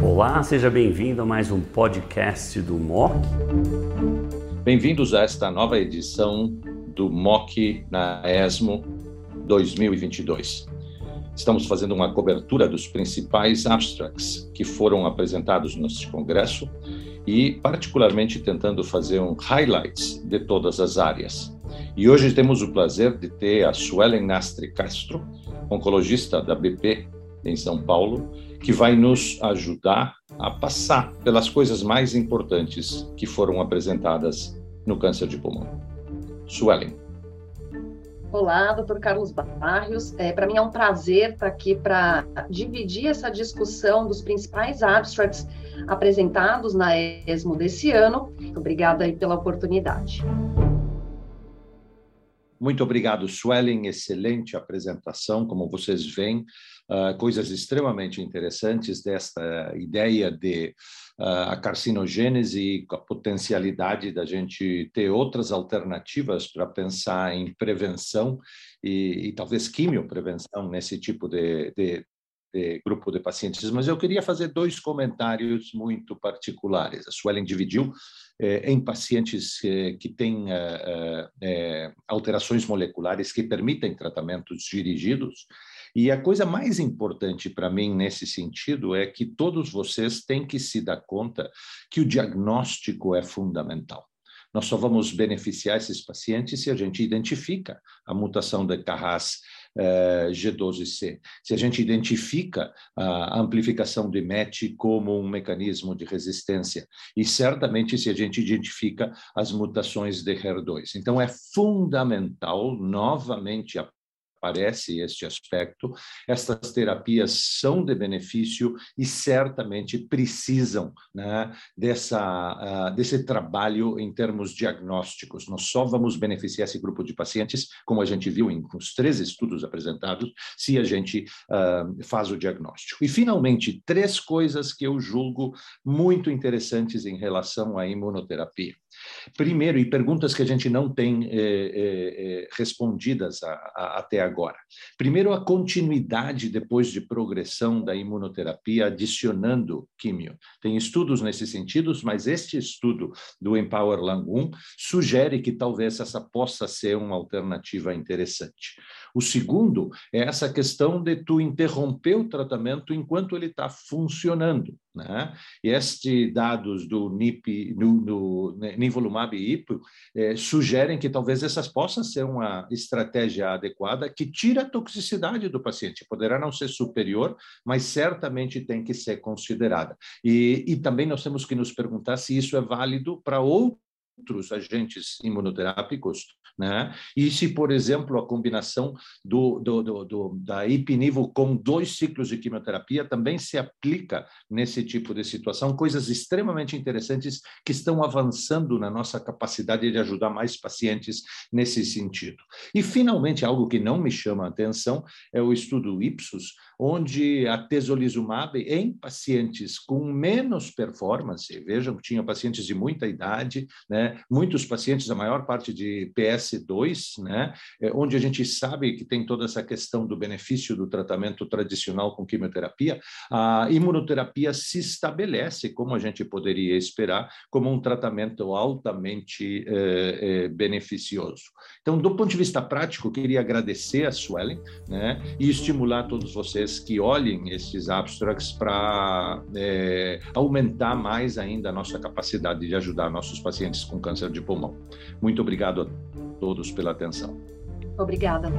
Olá, seja bem-vindo a mais um podcast do MOC. Bem-vindos a esta nova edição do MOC na ESMO 2022. Estamos fazendo uma cobertura dos principais abstracts que foram apresentados neste congresso e, particularmente, tentando fazer um highlights de todas as áreas. E hoje temos o prazer de ter a Suelen Nastre Castro, oncologista da BP em São Paulo, que vai nos ajudar a passar pelas coisas mais importantes que foram apresentadas no câncer de pulmão. Suelen. Olá, doutor Carlos Barrios. É, para mim é um prazer estar aqui para dividir essa discussão dos principais abstracts apresentados na ESMO desse ano. Obrigada aí pela oportunidade. Muito obrigado, Swelling. Excelente apresentação. Como vocês veem, uh, coisas extremamente interessantes desta ideia de uh, a carcinogênese e a potencialidade da gente ter outras alternativas para pensar em prevenção e, e talvez quimioprevenção nesse tipo de, de, de grupo de pacientes, mas eu queria fazer dois comentários muito particulares. A Suelen dividiu eh, em pacientes eh, que têm eh, eh, alterações moleculares que permitem tratamentos dirigidos, e a coisa mais importante para mim nesse sentido é que todos vocês têm que se dar conta que o diagnóstico é fundamental. Nós só vamos beneficiar esses pacientes se a gente identifica a mutação de Carras eh, G12C, se a gente identifica a amplificação de MET como um mecanismo de resistência e certamente se a gente identifica as mutações de HER2. Então é fundamental novamente a aparece este aspecto. Estas terapias são de benefício e certamente precisam né, dessa, uh, desse trabalho em termos diagnósticos. Nós só vamos beneficiar esse grupo de pacientes, como a gente viu em os três estudos apresentados, se a gente uh, faz o diagnóstico. E, finalmente, três coisas que eu julgo muito interessantes em relação à imunoterapia. Primeiro, e perguntas que a gente não tem eh, eh, eh, respondidas a, a, até agora. Primeiro, a continuidade depois de progressão da imunoterapia, adicionando químio. Tem estudos nesse sentido, mas este estudo do Empower Lung 1 sugere que talvez essa possa ser uma alternativa interessante. O segundo é essa questão de tu interromper o tratamento enquanto ele está funcionando. Né? E estes dados do NIP, no, no Nivolumab e IPO, eh, sugerem que talvez essas possam ser uma estratégia adequada que tira a toxicidade do paciente. Poderá não ser superior, mas certamente tem que ser considerada. E, e também nós temos que nos perguntar se isso é válido para outros outros agentes imunoterápicos, né? E se, por exemplo, a combinação do, do, do, do, da ipinivo com dois ciclos de quimioterapia também se aplica nesse tipo de situação, coisas extremamente interessantes que estão avançando na nossa capacidade de ajudar mais pacientes nesse sentido. E, finalmente, algo que não me chama a atenção é o estudo Ipsos, onde a tesolizumab em pacientes com menos performance, vejam tinha pacientes de muita idade, né? Muitos pacientes, a maior parte de PS2, né? É, onde a gente sabe que tem toda essa questão do benefício do tratamento tradicional com quimioterapia, a imunoterapia se estabelece, como a gente poderia esperar, como um tratamento altamente eh, eh, beneficioso. Então, do ponto de vista prático, queria agradecer a Suelen né? e estimular todos vocês que olhem esses abstracts para eh, aumentar mais ainda a nossa capacidade de ajudar nossos pacientes com com câncer de pulmão. Muito obrigado a todos pela atenção. Obrigada.